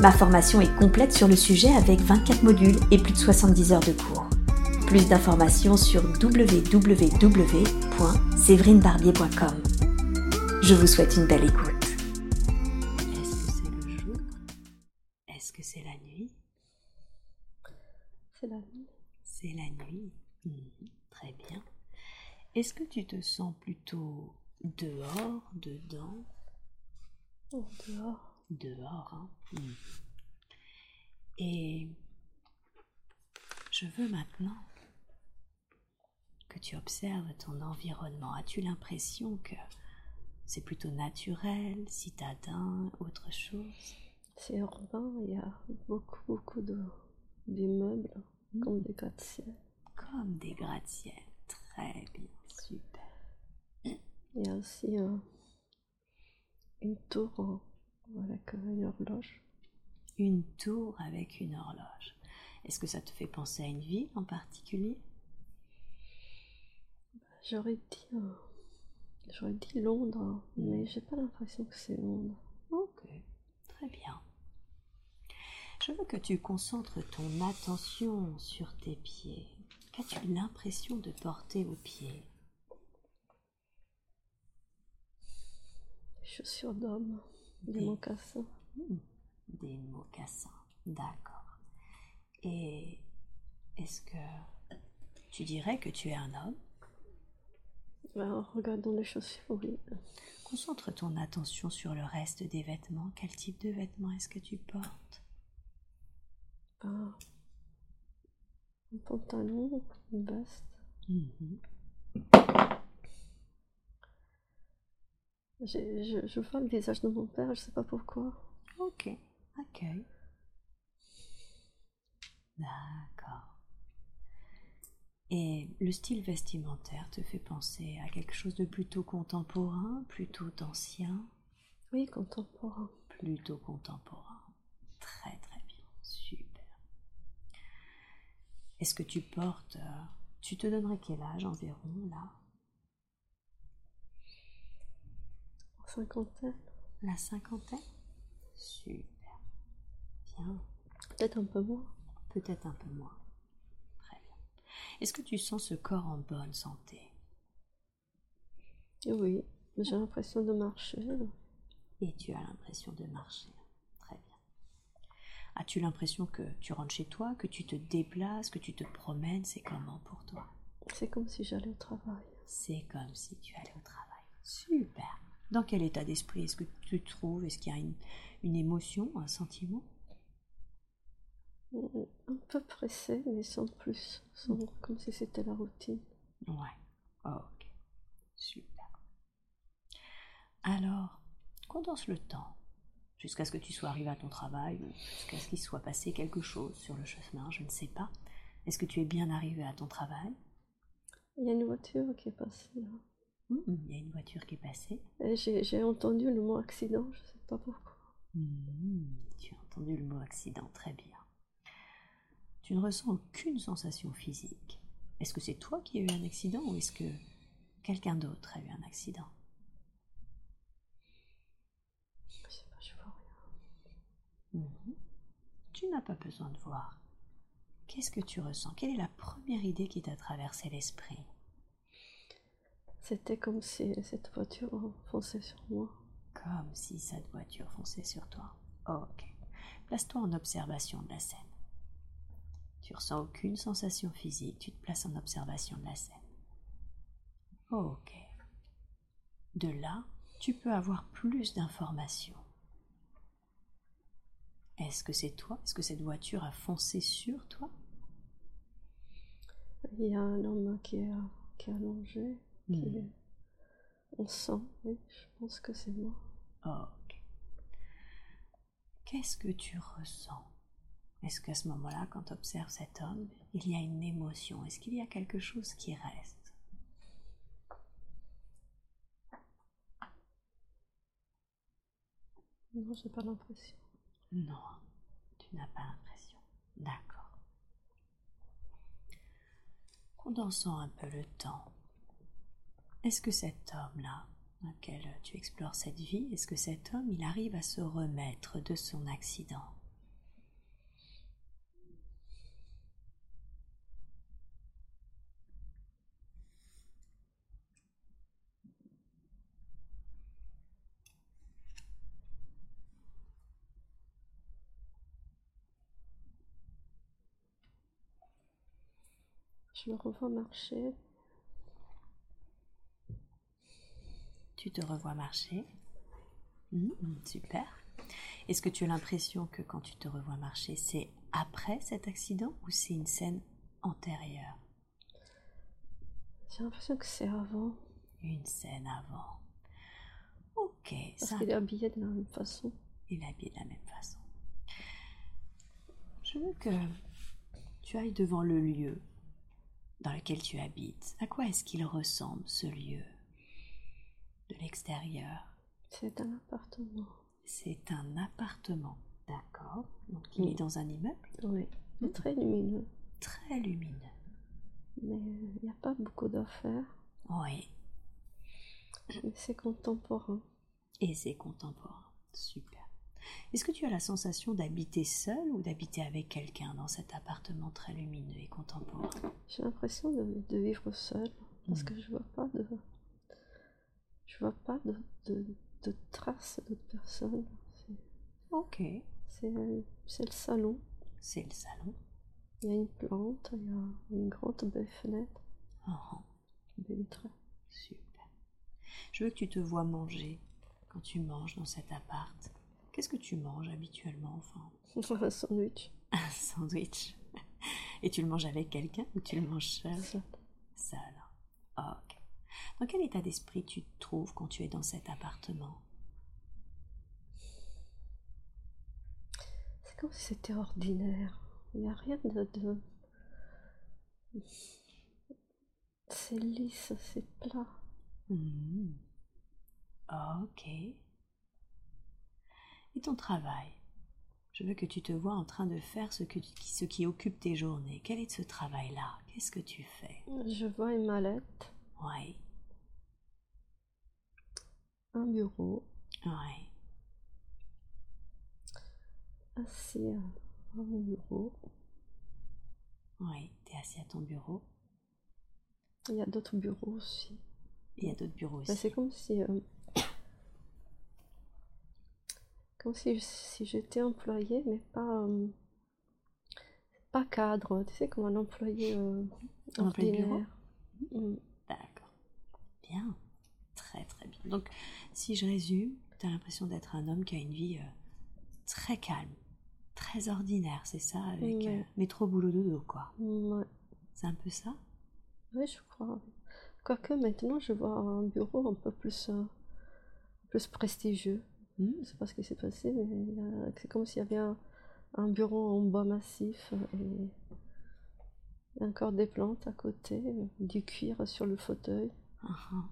Ma formation est complète sur le sujet avec 24 modules et plus de 70 heures de cours. Plus d'informations sur www.séverinebarbier.com. Je vous souhaite une belle écoute. Est-ce que c'est le jour? Est-ce que c'est la nuit? C'est la nuit. C'est la nuit. Très bien. Est-ce que tu te sens plutôt dehors, dedans? Oh, dehors. Dehors, hein Mhm. Et je veux maintenant que tu observes ton environnement. As-tu l'impression que c'est plutôt naturel, citadin, autre chose? C'est urbain, il y a beaucoup, beaucoup de, d'immeubles, Mhm. comme des gratte-ciel. Comme des gratte-ciel. Très bien, super. Il y a aussi une tour avec euh, une horloge. Une tour avec une horloge. Est-ce que ça te fait penser à une ville en particulier? J'aurais dit, euh, j'aurais dit Londres, mais j'ai pas l'impression que c'est Londres. Ok, très bien. Je veux que tu concentres ton attention sur tes pieds. Qu'as-tu l'impression de porter aux pieds? Chaussures d'homme, des Des- mocassins. Hmm, Des mocassins. D'accord. Et est-ce que tu dirais que tu es un homme? Ben, en regardant les chaussures, oui. Concentre ton attention sur le reste des vêtements. Quel type de vêtements est-ce que tu portes? Ben, un pantalon, une veste. Mhm. J'ai- je, je vois le visage de mon père, je sais pas pourquoi. Ok, accueil. D'accord. Et le style vestimentaire te fait penser à quelque chose de plutôt contemporain, plutôt ancien, Oui, contemporain. plutôt contemporain. Très très bien, super. Est-ce que tu portes... euh, tu te donnerais quel âge environ là? Cinquantaine. La cinquantaine? Super. Bien. Peut-être un peu moins. Peut-être un peu moins. Très bien. Est-ce que tu sens ce corps en bonne santé? Et oui, mais j'ai l'impression de marcher. Et tu as l'impression de marcher. Très bien. As-tu l'impression que tu rentres chez toi, que tu te déplaces, que tu te promènes? C'est comment pour toi? C'est comme si j'allais au travail. C'est comme si tu allais au travail. Super. Dans quel état d'esprit est-ce que tu te trouves? Est-ce qu'il y a une, une émotion, un sentiment? Un peu pressé, mais sans plus. Sans, Comme si c'était la routine. Ouais. Ok. Super. Alors, condense le temps jusqu'à ce que tu sois arrivé à ton travail ou jusqu'à ce qu'il soit passé quelque chose sur le chemin, je ne sais pas. Est-ce que tu es bien arrivé à ton travail? Il y a une voiture qui est passée là. Hmm, Il y a une voiture qui est passée. Et j'ai entendu le mot accident, je sais pas pourquoi. Hmm, Tu as entendu le mot accident, très bien. Tu ne ressens aucune sensation physique. Est-ce que c'est toi qui as eu un accident ou est-ce que quelqu'un d'autre a eu un accident? Je sais pas, je vois rien. Mhm. Tu n'as pas besoin de voir. Qu'est-ce que tu ressens? Quelle est la première idée qui t'a traversé l'esprit? C'était comme si cette voiture fonçait sur moi. Comme si cette voiture fonçait sur toi. Ok. Place-toi en observation de la scène. Tu ressens aucune sensation physique, tu te places en observation de la scène. Ok. De là, tu peux avoir plus d'informations. Est-ce que c'est toi? Est-ce que cette voiture a foncé sur toi? Il y a un homme qui est, qui est allongé. Qui On sent, oui, je pense que c'est moi. Ok. Qu'est-ce que tu ressens? Est-ce qu'à ce moment-là, quand tu observes cet homme, il y a une émotion? Est-ce qu'il y a quelque chose qui reste? Non, j'ai pas l'impression. Non, tu n'as pas l'impression. D'accord. Condensant un peu le temps, est-ce que cet homme-là, dans lequel tu explores cette vie, est-ce que cet homme, il arrive à se remettre de son accident? Je le revois marcher. Tu te revois marcher Mhm, Super. Est-ce que tu as l'impression que quand tu te revois marcher, c'est après cet accident ou c'est une scène antérieure? J'ai l'impression que c'est avant. Une scène avant. Ok, Parce ça qu'il est habillé de la même façon. il est habillé de la même façon. Je veux que tu ailles devant le lieu dans lequel tu habites. À quoi est-ce qu'il ressemble ce lieu? De l'extérieur C'est un appartement. C'est un appartement. D'accord. Donc il est dans un immeuble Oui. C'est très lumineux. très lumineux. Mais il n'y a pas beaucoup d'affaires. Oui. Mais c'est contemporain. Et c'est contemporain. Super. Est-ce que tu as la sensation d'habiter seul ou d'habiter avec quelqu'un dans cet appartement très lumineux et contemporain? J'ai l'impression de, de vivre seul. Parce Mhm. que je vois pas de. Je vois pas de, de, de traces d'autres personnes. Ok. C'est le salon. C'est le salon. Il y a une plante, il y a une grande belle fenêtre, Oh, une belle super. Je veux que tu te vois manger quand tu manges dans cet appart. Qu'est-ce que tu manges habituellement, enfin? Un sandwich. Un sandwich. Et tu le manges avec quelqu'un ou tu le manges seul? Seul. Seul. Ok. Dans quel état d'esprit tu te trouves quand tu es dans cet appartement? C'est comme si c'était ordinaire. Il n'y a rien de. de... C'est lisse, c'est plat. Hmm. Ok. Et ton travail? Je veux que tu te vois en train de faire ce, que, ce qui occupe tes journées. Quel est ce travail-là? Qu'est-ce que tu fais? Je vois une mallette, Oui, un bureau, oui. assis à mon bureau. Oui, tu es assis à ton bureau. Il y a d'autres bureaux aussi. Il y a d'autres bureaux c'est aussi. comme si. euh, comme si, si j'étais employé, mais pas. euh, pas cadre. Tu sais, comme un employé euh, ordinaire. Mm. D'accord. Bien. Très très bien. Donc, si je résume, tu as l'impression d'être un homme qui a une vie euh, très calme, très ordinaire, c'est ça Avec Ouais. euh, métro boulot dodo, quoi. Ouais. C'est un peu ça? Oui, je crois. Quoique maintenant, je vois un bureau un peu plus, euh, plus prestigieux. Hmm Je sais pas ce qui s'est passé, mais a- c'est comme s'il y avait un, un bureau en bois massif euh, et encore des plantes à côté, euh, du cuir sur le fauteuil. Ah, ah.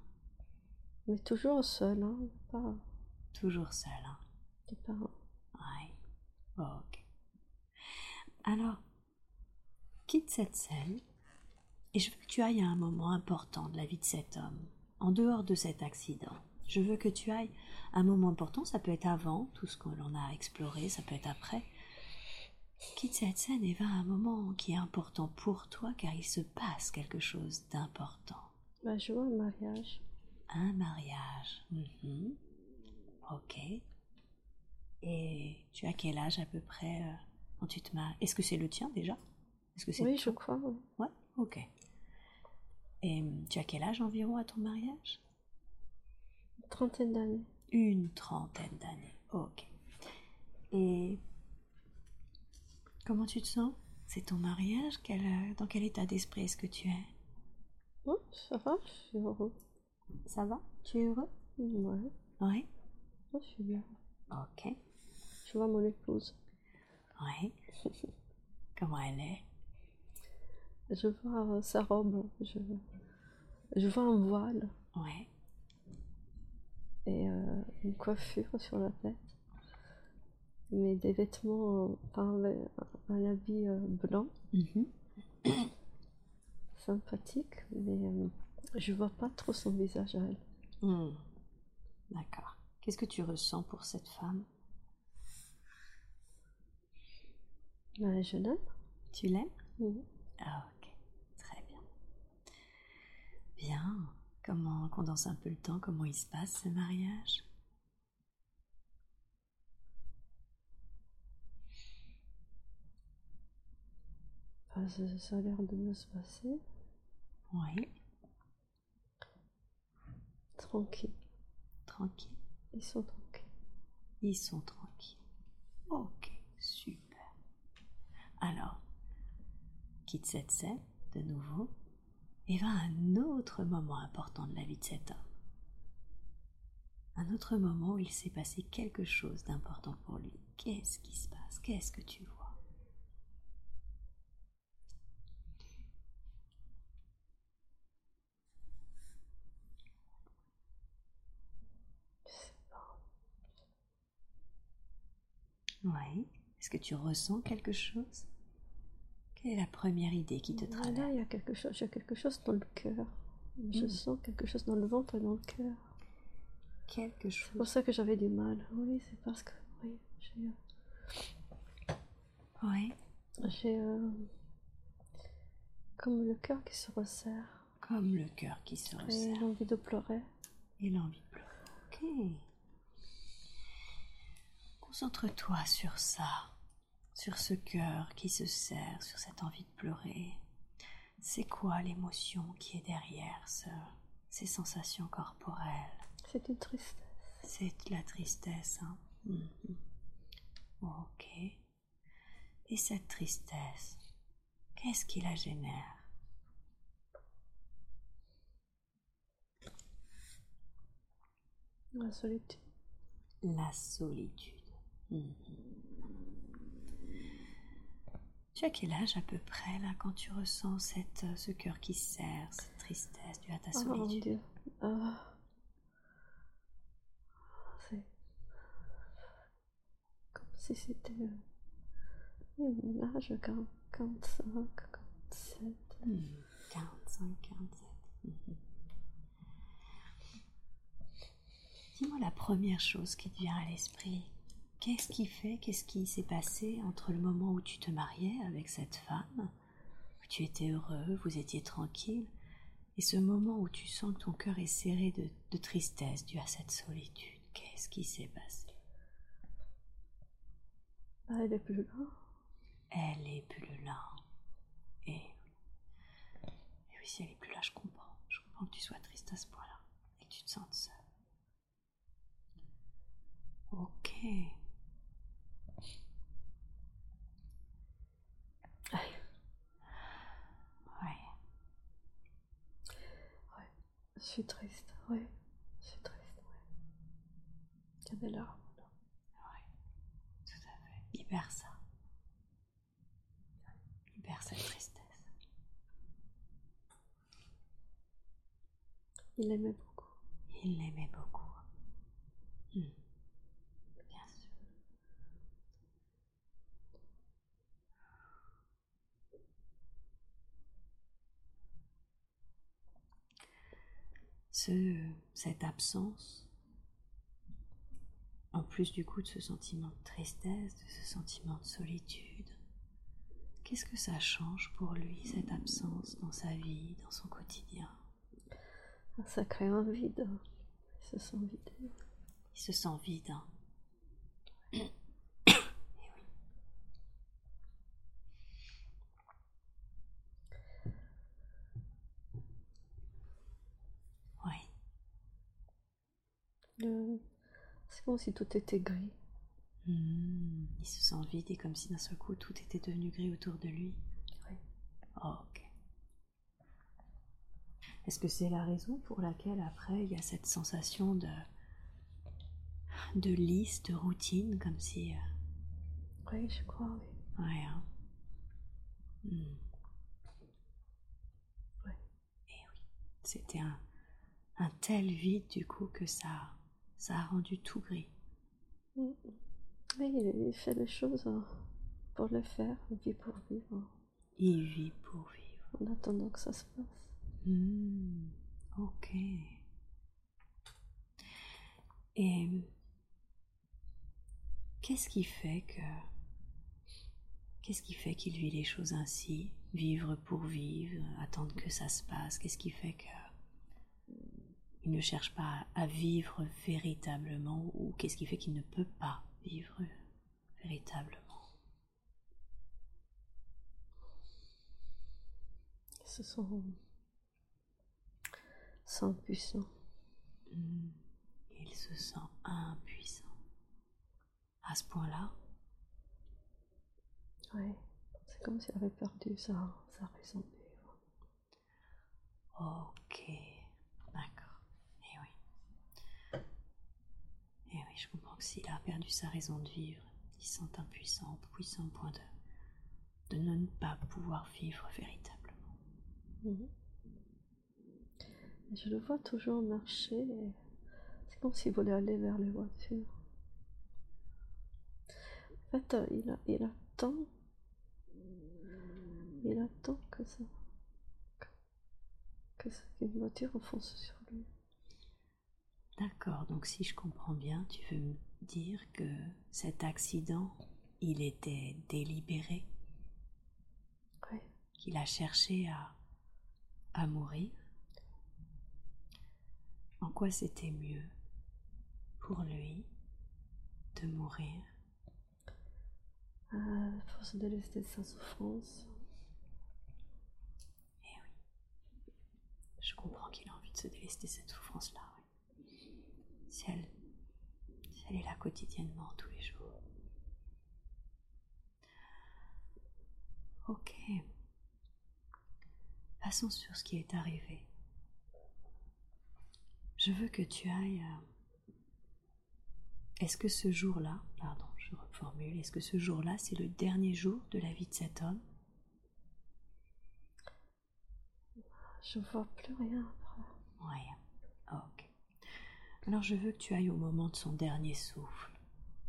Mais toujours seul, hein, pas, Toujours seul, hein c'est pas- Ouais. Ok. Alors, quitte cette scène et je veux que tu ailles à un moment important de la vie de cet homme, en dehors de cet accident. Je veux que tu ailles à un moment important, ça peut être avant, tout ce que l'on a exploré, ça peut être après. Quitte cette scène et va à un moment qui est important pour toi car il se passe quelque chose d'important. Bah, je vois un mariage. Un mariage. Mhm. Ok. Et tu as quel âge à peu près euh, quand tu te maries? Est-ce que c'est le tien déjà? Est-ce que c'est Oui, je crois. oui. Ouais, ok. Et hum, tu as quel âge environ à ton mariage? Une trentaine d'années. Une trentaine d'années. Ok. Et comment tu te sens? C'est ton mariage? Quel, euh, Dans quel état d'esprit est-ce que tu es? Ouais, ça va, je suis heureux. Ça va? Tu es heureux? Ouais, Oui. moi, je suis bien. Ok. Je vois mon épouse. Oui. Comment elle est? Je vois euh, sa robe, je, je vois un voile Ouais. et euh, une coiffure sur la tête. Mais des vêtements, euh, enfin, un, un habit blanc, Mhm. sympathique, mais euh, je vois pas trop son visage à elle. Hmm. D'accord. Qu'est-ce que tu ressens pour cette femme? Mais je l'aime. Tu l'aimes? Mhm. Ah, ok. Très bien. Bien. Comment, condense un peu le temps, comment il se passe ce mariage? Enfin, ça, ça a l'air de bien se passer. Oui. Tranquille. Tranquille. Ils sont tranquilles. Ils sont tranquilles. Ok, super. Alors, quitte cette scène de nouveau et va à un autre moment important de la vie de cet homme. Un autre moment où il s'est passé quelque chose d'important pour lui. Qu'est-ce qui se passe? Qu'est-ce que tu vois? Oui. Est-ce que tu ressens quelque chose? Quelle est la première idée qui te Là, traverse il y a quelque chose, quelque chose dans le cœur. Je Mm. sens quelque chose dans le ventre et dans le cœur. Quelque C'est pour chose. ça que j'avais du mal. Oui, c'est parce que oui, j'ai Oui. j'ai euh, comme le cœur qui se resserre Comme le cœur qui se et resserre l'envie de pleurer. et l'envie de pleurer. Ok. Concentre-toi sur ça, sur ce cœur qui se serre, sur cette envie de pleurer. C'est quoi l'émotion qui est derrière ce- ces sensations corporelles? C'est une tristesse. C'est la tristesse. Hein Mhm. Ok. Et cette tristesse, qu'est-ce qui la génère? La solitude. La solitude. Tu as quel âge à peu près là quand tu ressens cette, euh, ce cœur qui se serre, cette tristesse due à ta Oh mon solitude? Dieu. Ah. C'est comme si c'était mon âge, 40, 45, 47. Hmm, 45, 47. Mhm. Dis-moi la première chose qui te vient à l'esprit. Qu'est-ce qui fait, qu'est-ce qui s'est passé entre le moment où tu te mariais avec cette femme, où tu étais heureux, vous étiez tranquille, et ce moment où tu sens que ton cœur est serré de, de tristesse due à cette solitude? Qu'est-ce qui s'est passé? Ah, elle est plus là. Elle est plus là. Et oui. Et oui, si elle est plus là, je comprends. Je comprends que tu sois triste à ce point-là et que tu te sentes seule. Ok. Ouais. Je suis triste, oui. Je suis triste, oui. Il y a des larmes. Ouais. Tout à fait. Libère ça. Libère cette tristesse. Il l'aimait beaucoup. Il l'aimait beaucoup. Ce, cette absence, en plus du coup de ce sentiment de tristesse, de ce sentiment de solitude, qu'est-ce que ça change pour lui, cette absence dans sa vie, dans son quotidien? Ça crée un vide. Il se sent vidé. Il se sent vide. hein. Eh oui. Oui, Le- C'est comme si tout était gris. Hmm, il se sent vide et comme si d'un seul coup tout était devenu gris autour de lui. Oui. Oh, ok. Est-ce que c'est la raison pour laquelle après il y a cette sensation de de lisse, de routine, comme si euh, Oui, je crois, oui. ouais, hein. Hmm. Ouais. Et oui, c'était un, un tel vide du coup que ça, ça a rendu tout gris. Mm. Oui, il, fait les choses euh, pour le faire, il vit pour vivre, Il vit pour vivre. en attendant que ça se passe. Hmm, ok. Et qu'est-ce qui fait que qu'est-ce qui fait qu'il vit les choses ainsi, vivre pour vivre, attendre que ça se passe? Qu'est-ce qui fait que il ne cherche pas à vivre véritablement ou qu'est-ce qui fait qu'il ne peut pas vivre véritablement Ce sont sans puissants. Hmm, Il se sent impuissant. À ce point-là, Oui, c'est comme s'il avait perdu sa, sa raison de vivre. Ok, d'accord. Et oui. Et oui, je comprends que s'il a perdu sa raison de vivre, il se sent impuissant, puissant au point de, de ne pas pouvoir vivre véritablement. Mhm. Je le vois toujours marcher. C'est comme s'il voulait aller vers les voitures. En fait, euh, il, a- il attend. Il attend que ça. que- voiture fonce sur. D'accord, donc si je comprends bien, tu veux me dire que cet accident, il était délibéré, qu'il a cherché à, à mourir? En quoi c'était mieux pour lui de mourir? À force de laisser sa souffrance. Eh oui. Je comprends qu'il a envie de se délester cette souffrance-là. Si elle, si elle est là quotidiennement, tous les jours. Ok. Passons sur ce qui est arrivé. Je veux que tu ailles. euh, Est-ce que ce jour-là, pardon, je reformule, est-ce que ce jour-là, c'est le dernier jour de la vie de cet homme? Je vois plus rien après. Ouais. Ok. Alors je veux que tu ailles au moment de son dernier souffle.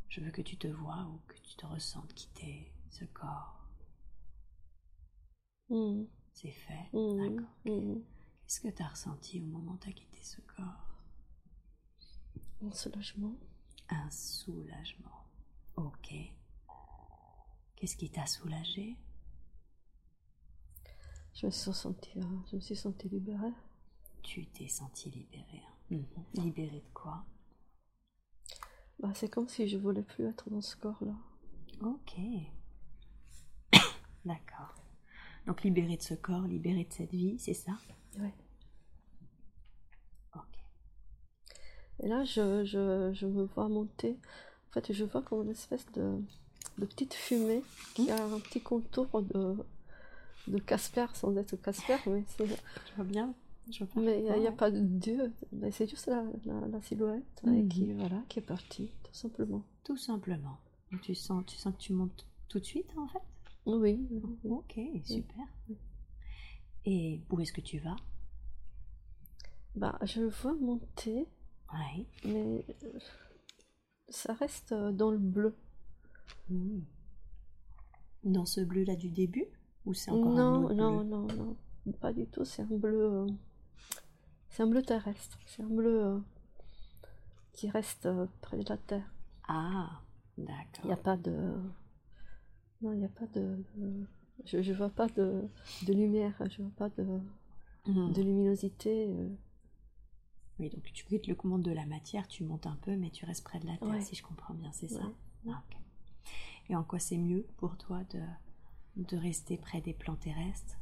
Je veux que tu te vois ou que tu te ressentes quitter ce corps. Mhm. C'est fait. Mhm. D'accord. Mhm. Qu'est-ce que tu as ressenti au moment où tu as quitté ce corps? Un soulagement. Un soulagement. Ok. Qu'est-ce qui t'a soulagé? Je me suis sentie, euh, je me suis sentie libérée. Tu t'es senti libéré. Hein. Libéré de quoi? Bah, c'est comme si je voulais plus être dans ce corps-là. Ok. D'accord. Donc libéré de ce corps, libéré de cette vie, c'est ça? Ouais. Ok. Et là, je, je, je me vois monter. En fait, je vois comme une espèce de, de petite fumée qui a un petit contour de, de Casper, sans être Casper, mais c'est- Je vois bien. Mais il n'y a, pas de dieu. Mais c'est juste la, la, la silhouette et Mhm. qui, voilà, qui est partie, tout simplement. Tout simplement. Tu sens, tu sens que tu montes tout de suite en fait? Oui, oui, oui. Ok, super. Oui. Et où est-ce que tu vas? Bah, je le vois monter, Oui. mais euh, ça reste euh, dans le bleu. Hmm. Dans ce bleu là du début? Ou c'est encore un Non, autre non, bleu? non, non, pas du tout. C'est un bleu, euh, c'est un bleu terrestre. C'est un bleu euh, qui reste euh, près de la terre. Ah, Il n'y a d'accord. pas de, non, il n'y a pas de, je, je vois pas de, de lumière. Je vois pas de, Hmm. de luminosité. euh. Oui, donc tu quittes le monde de la matière, tu montes un peu, mais tu restes près de la terre, Ouais. si je comprends bien, c'est ça Ouais. Ah. Et en quoi c'est mieux pour toi de, de rester près des plans terrestres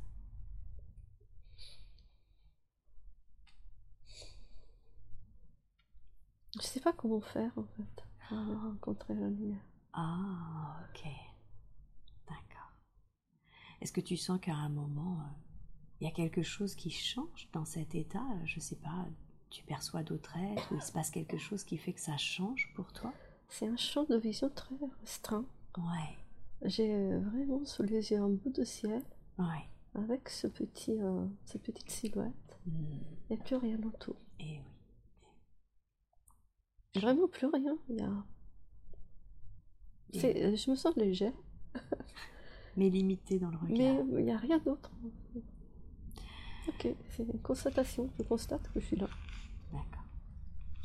Je sais pas comment faire en fait pour rencontrer la lumière. Ah, ok. D'accord. Est-ce que tu sens qu'à un moment, euh, il y a quelque chose qui change dans cet état? Je sais pas, tu perçois d'autres êtres ou il se passe quelque chose qui fait que ça change pour toi? C'est un champ de vision très restreint. Ouais. J'ai euh, vraiment sous les yeux un bout de ciel Ouais. avec ce petit, euh, cette petite silhouette Hmm. et plus rien autour. Et oui. Vraiment plus rien. Il y a... euh, je me sens légère, Mais limité dans le regard. mais il n'y a rien d'autre. Ok, c'est une constatation. Je constate que je suis là. D'accord.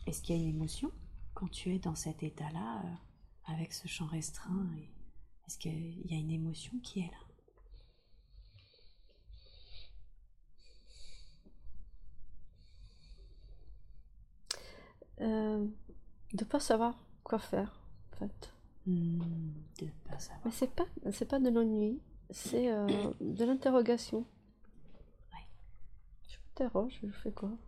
Est-ce qu'il y a une émotion quand tu es dans cet état-là, euh, avec ce champ restreint et- Est-ce qu'il y a une émotion qui est là? Euh, de pas savoir quoi faire, en fait. Hmm, De pas savoir. Mais c'est pas, c'est pas de l'ennui, c'est euh, de l'interrogation. Ouais. Je m'interroge, je fais quoi?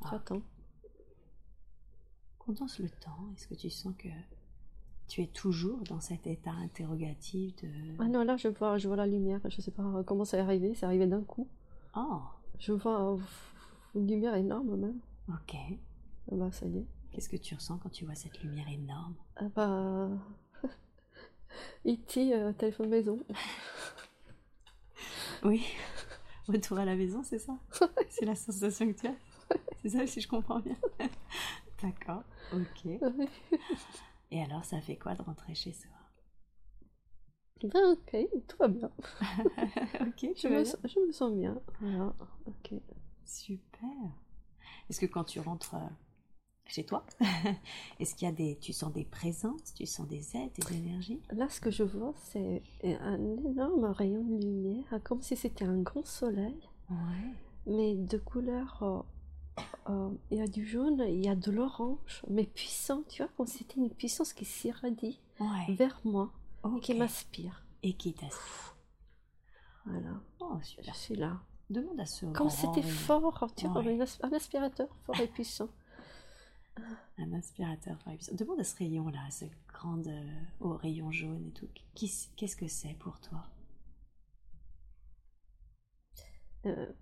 Ah. J'attends. Condense le temps. Est-ce que tu sens que tu es toujours dans cet état interrogatif de... Ah non, là je vois, je vois la lumière, je sais pas comment ça est arrivé, c'est arrivé d'un coup. Oh, Je vois une lumière énorme même. ok. Ah bah ça y est. Qu'est-ce que tu ressens quand tu vois cette lumière énorme? Ah bah... E.T. euh, téléphone maison. Oui. Retour à la maison, c'est ça? C'est la sensation que tu as? C'est ça si je comprends bien D'accord, ok. Et alors, ça fait quoi de rentrer chez soi? Ben, ok, tout va bien. Ok, Je me, sens- je me sens bien. Voilà, ok. Super. Est-ce que quand tu rentres euh, chez toi, est-ce qu'il y a des, tu sens des présences, tu sens des aides, des énergies Là, ce que je vois, c'est un énorme rayon de lumière, comme si c'était un grand soleil, Ouais. mais de couleur. euh, euh, il y a du jaune, il y a de l'orange, mais puissant, tu vois, comme si c'était une puissance qui s'irradie Ouais. vers moi, Ok. qui m'aspire. Et qui t'aspire. Voilà, Oh, je super. suis là. Demande à ce Comme grand c'était fort, tu vois, Ouais. un aspirateur fort et puissant. Un aspirateur par épisode. Demande à ce rayon-là, ce grand euh, au rayon jaune et tout. Qu'est-ce que c'est pour toi? Euh,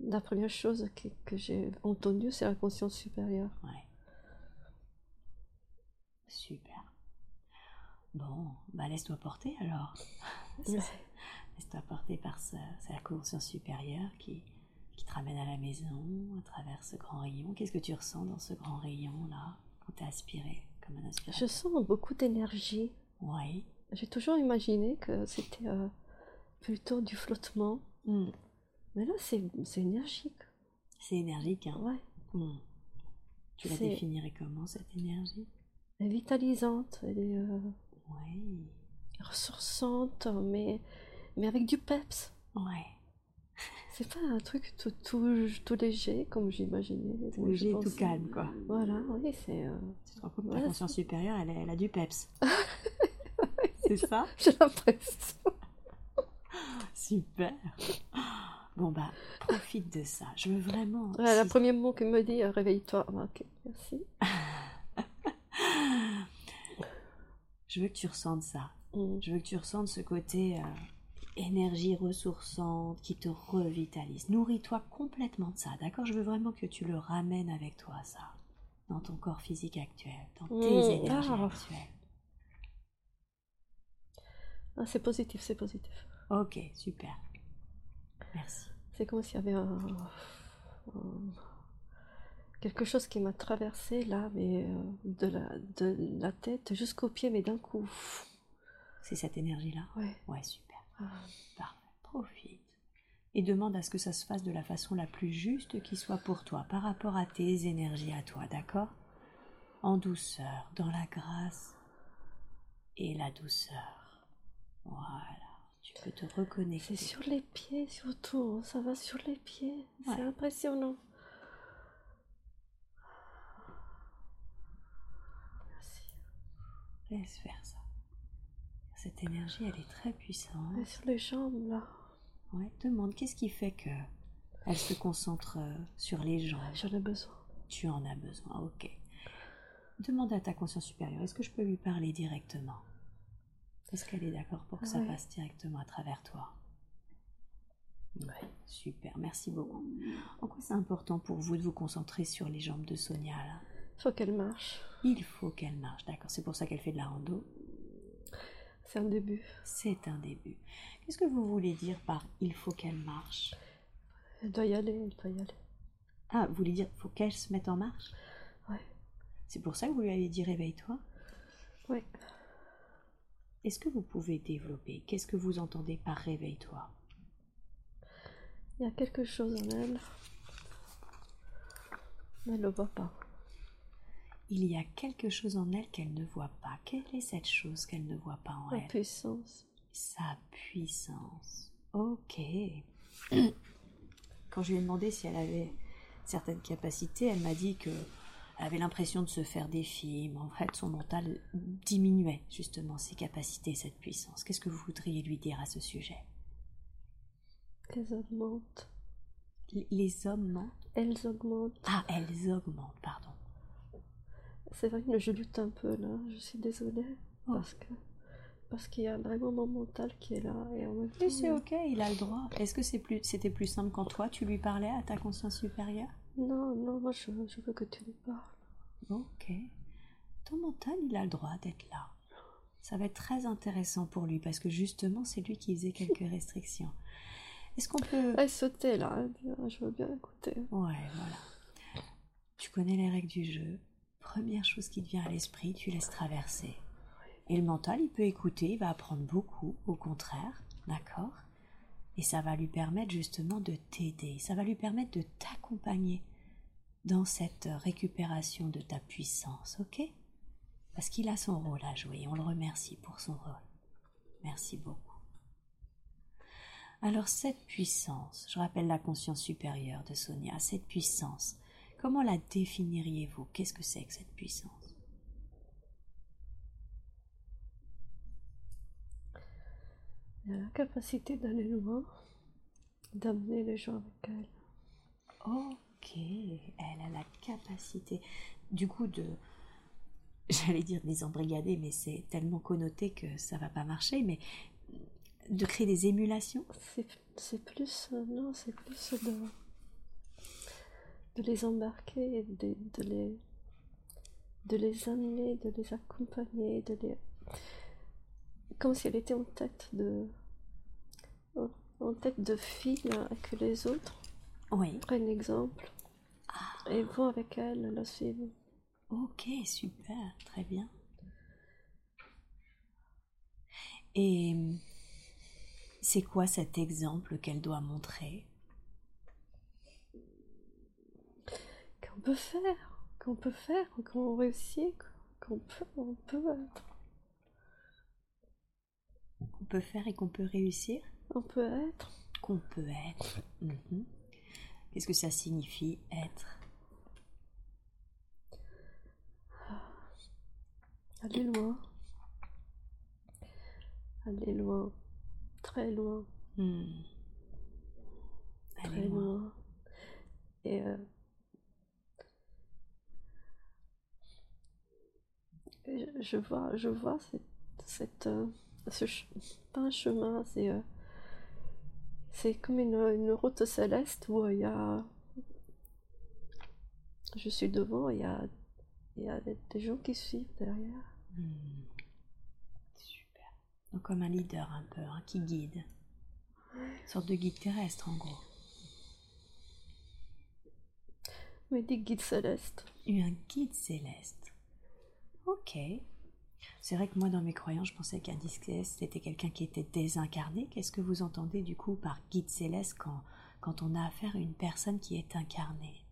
la première chose que, que j'ai entendue, c'est la conscience supérieure. Ouais. Super. Bon, bah laisse-toi porter alors. Laisse-toi porter par ce, la conscience supérieure qui, qui te ramène à la maison à travers ce grand rayon. Qu'est-ce que tu ressens dans ce grand rayon là quand t'es aspiré comme un aspirateur? Je sens beaucoup d'énergie. Oui. J'ai toujours imaginé que c'était euh, plutôt du flottement. Hmm. Mais là, c'est énergique. C'est énergique, hein Ouais. Hmm. Tu la définirais comment cette énergie? Elle est vitalisante, elle est euh, Oui. ressourçante, mais, mais avec du peps. Ouais. C'est pas un truc tout, tout, tout léger comme j'imaginais. Tout léger, tout calme, quoi. Voilà, oui, c'est. euh, Tu te rends compte que ta conscience supérieure, elle, elle a du peps. c'est ça? J'ai l'impression. Super. Bon bah, profite de ça. Je veux vraiment. Ouais, le si- premier mot qu'il me dit, euh, réveille-toi. Ah, ok, merci. Je veux que tu ressentes ça. Mm. Je veux que tu ressentes ce côté euh, énergie ressourçante qui te revitalise. Nourris-toi complètement de ça, d'accord? Je veux vraiment que tu le ramènes avec toi, ça, dans ton corps physique actuel, dans tes Mm. énergies Ah. actuelles. Ah, c'est positif, c'est positif. Ok, super. Merci. C'est comme s'il y avait un, un- quelque chose qui m'a traversé là, mais euh, de, la, de la tête jusqu'aux pieds, mais d'un coup. C'est cette énergie-là? Ouais. Ouais, super. Parfait. Profite. Et demande à ce que ça se fasse de la façon la plus juste qui soit pour toi, par rapport à tes énergies à toi, d'accord? En douceur, dans la grâce et la douceur. Voilà. Tu peux te reconnecter. C'est sur les pieds surtout, hein, ça va sur les pieds. C'est impressionnant. Merci. Laisse faire ça. Cette énergie, elle est très puissante. Et sur les jambes là, Ouais. Demande qu'est-ce qui fait que elle se concentre euh, sur les jambes? j'en ai besoin. Tu en as besoin, ok. Demande à ta conscience supérieure, est-ce que je peux lui parler directement? Est-ce qu'elle est d'accord pour que ça passe directement à travers toi? Ouais, Super, merci beaucoup. En quoi c'est important pour vous de vous concentrer sur les jambes de Sonia là? Faut qu'elle marche. Il faut qu'elle marche, d'accord. C'est pour ça qu'elle fait de la rando. C'est un début. C'est un début. Qu'est-ce que vous voulez dire par il faut qu'elle marche Elle doit y aller, elle doit y aller. Ah, vous voulez dire il faut qu'elle se mette en marche Ouais. C'est pour ça que vous lui avez dit réveille-toi Oui. Est-ce que vous pouvez développer Qu'est-ce que vous entendez par réveille-toi Il y a quelque chose en elle. Mais elle ne le voit pas. Il y a quelque chose en elle qu'elle ne voit pas. Quelle est cette chose qu'elle ne voit pas en La elle? puissance. Sa puissance. Ok. Quand je lui ai demandé si elle avait certaines capacités, elle m'a dit que elle avait l'impression de se faire des films. En fait, son mental diminuait justement ses capacités, cette puissance. Qu'est-ce que vous voudriez lui dire à ce sujet? Elles augmentent. Les hommes mentent Elles augmentent. Ah, elles augmentent, pardon. C'est vrai que je lutte un peu là. Je suis désolée. Oh. Parce que parce qu'il y a vraiment mon mental qui est là. Et en même temps, Oui, c'est ok, il a le droit. Est-ce que c'est plus, c'était plus simple quand toi, tu lui parlais à ta conscience supérieure? Non, non, moi je, je veux que tu lui parles. Ok. Ton mental, il a le droit d'être là. Ça va être très intéressant pour lui parce que justement, c'est lui qui faisait quelques restrictions. Est-ce qu'on peut... Elle sautait là. Ah, je veux bien écouter. Ouais, voilà. Tu connais les règles du jeu. Première chose qui te vient à l'esprit, tu laisses traverser. Et le mental, il peut écouter, il va apprendre beaucoup, au contraire, d'accord? Et ça va lui permettre justement de t'aider, ça va lui permettre de t'accompagner dans cette récupération de ta puissance, ok? Parce qu'il a son rôle à jouer, on le remercie pour son rôle. Merci beaucoup. Alors cette puissance, je rappelle la conscience supérieure de Sonia, cette puissance, comment la définiriez-vous? Qu'est-ce que c'est que cette puissance? Elle a la capacité d'aller loin, d'amener les gens avec elle. Ok, elle a la capacité, du coup, de, j'allais dire des embrigadés, mais c'est tellement connoté que ça va pas marcher, mais de créer des émulations? C'est, c'est plus, euh, non, c'est plus de, de les embarquer, de, de les, de les amener, de les accompagner, de les, comme si elle était en tête de, en- en tête de file et que les autres Oui. prennent exemple et vont avec elle la suivre. Ok, super, très bien. Et c'est quoi cet exemple qu'elle doit montrer? Qu'on peut faire, qu'on peut faire, qu'on réussit, qu'on peut, on peut être, Qu'on peut faire et qu'on peut réussir on peut être. Qu'on peut être. Mhm. Qu'est-ce que ça signifie être? Aller loin. Aller loin. Très loin. Très Aller loin. loin. Et euh, je, vois, je vois cette, cette euh, ce pas un chemin, c'est euh, c'est comme une, une route céleste où il y a je suis devant, il y a il y a des, gens qui suivent derrière. Hmm. Super. Donc comme un leader un peu, hein, qui guide. Une sorte de guide terrestre en gros. Mais des guides célestes. Eu un guide céleste. Ok. C'est vrai que moi, dans mes croyances, je pensais qu'un guide céleste, c'était quelqu'un qui était désincarné. Qu'est-ce que vous entendez du coup par guide céleste quand, quand on a affaire à une personne qui est incarnée?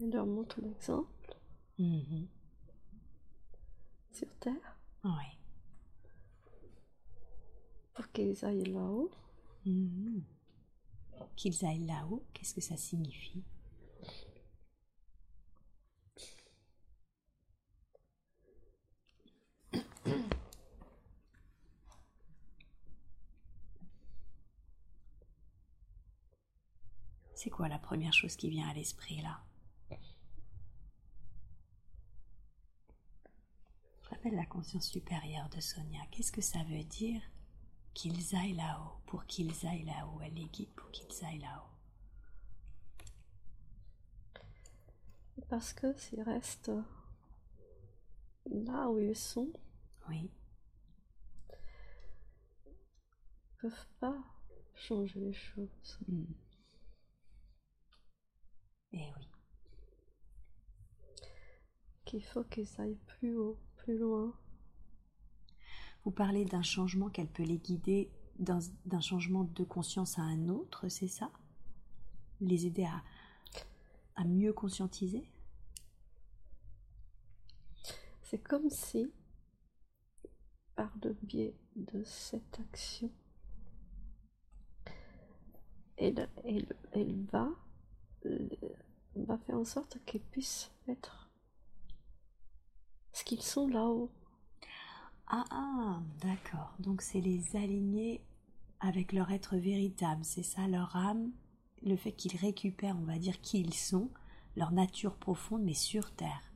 Elle leur montre l'exemple Mhm. sur Terre Oui. pour qu'ils aillent là-haut. Mhm. Qu'ils aillent là-haut, qu'est-ce que ça signifie? C'est quoi la première chose qui vient à l'esprit là? Je rappelle la conscience supérieure de Sonia. Qu'est-ce que ça veut dire? Qu'ils aillent là-haut Pour qu'ils aillent là-haut. Elle les guide pour qu'ils aillent là-haut. Parce que s'ils restent là où ils sont, Oui. ils peuvent pas changer les choses. Hmm. Eh oui. Qu'il faut qu'ils aillent plus haut, plus loin. Vous parlez d'un changement qu'elle peut les guider d'un changement de conscience à un autre, c'est ça? Les aider à, à mieux conscientiser? C'est comme si, par le biais de cette action, elle, elle, elle va, euh, va faire en sorte qu'ils puissent être ce qu'ils sont là-haut. Ah ah, d'accord. Donc c'est les aligner avec leur être véritable, c'est ça leur âme, le fait qu'ils récupèrent, on va dire, qui ils sont, leur nature profonde, mais sur Terre.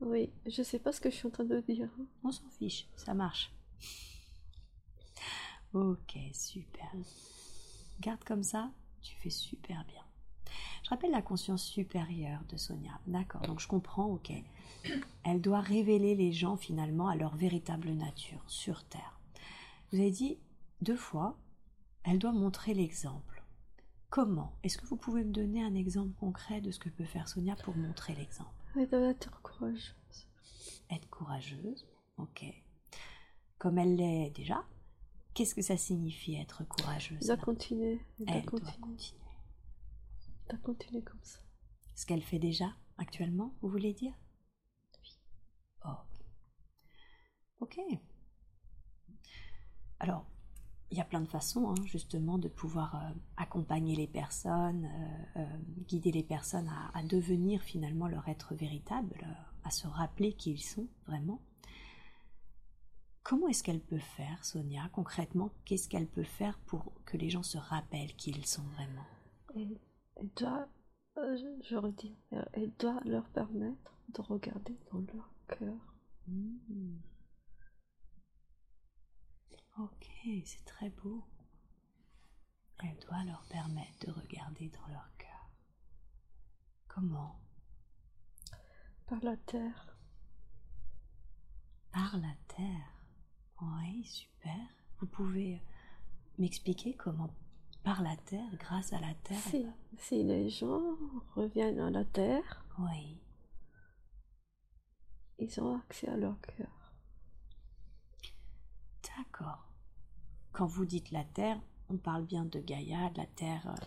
Oui, je sais pas ce que je suis en train de dire. On s'en fiche, ça marche. Ok, super. Garde comme ça, tu fais super bien. Je rappelle la conscience supérieure de Sonia. D'accord, donc je comprends, ok. Elle doit révéler les gens finalement à leur véritable nature sur Terre. Vous avez dit deux fois, elle doit montrer l'exemple. Comment? Est-ce que vous pouvez me donner un exemple concret de ce que peut faire Sonia pour montrer l'exemple? Elle doit être courageuse. être courageuse, ok. Comme elle l'est déjà, qu'est-ce que ça signifie être courageuse? Elle doit continuer. Elle Elle doit continuer. Continuer. Comme ça. Ce qu'elle fait déjà actuellement, vous voulez dire? Oui. ok. Alors, il y a plein de façons, hein, justement, de pouvoir euh, accompagner les personnes, euh, euh, guider les personnes à, à devenir finalement leur être véritable, à se rappeler qui ils sont vraiment. Comment est-ce qu'elle peut faire, Sonia, concrètement Qu'est-ce qu'elle peut faire pour que les gens se rappellent qui ils sont vraiment? Elle, doit, euh, je, je redis, elle, doit leur permettre de regarder dans leur cœur. Ok, c'est très beau. Elle doit leur permettre de regarder dans leur cœur. Comment? Par la terre. Par la terre. Oui, super. Vous pouvez euh, m'expliquer comment par la terre, grâce à la terre Si, si les gens reviennent à la terre, Oui. ils ont accès à leur cœur. D'accord. Quand vous dites la terre, on parle bien de Gaïa, de la terre. euh,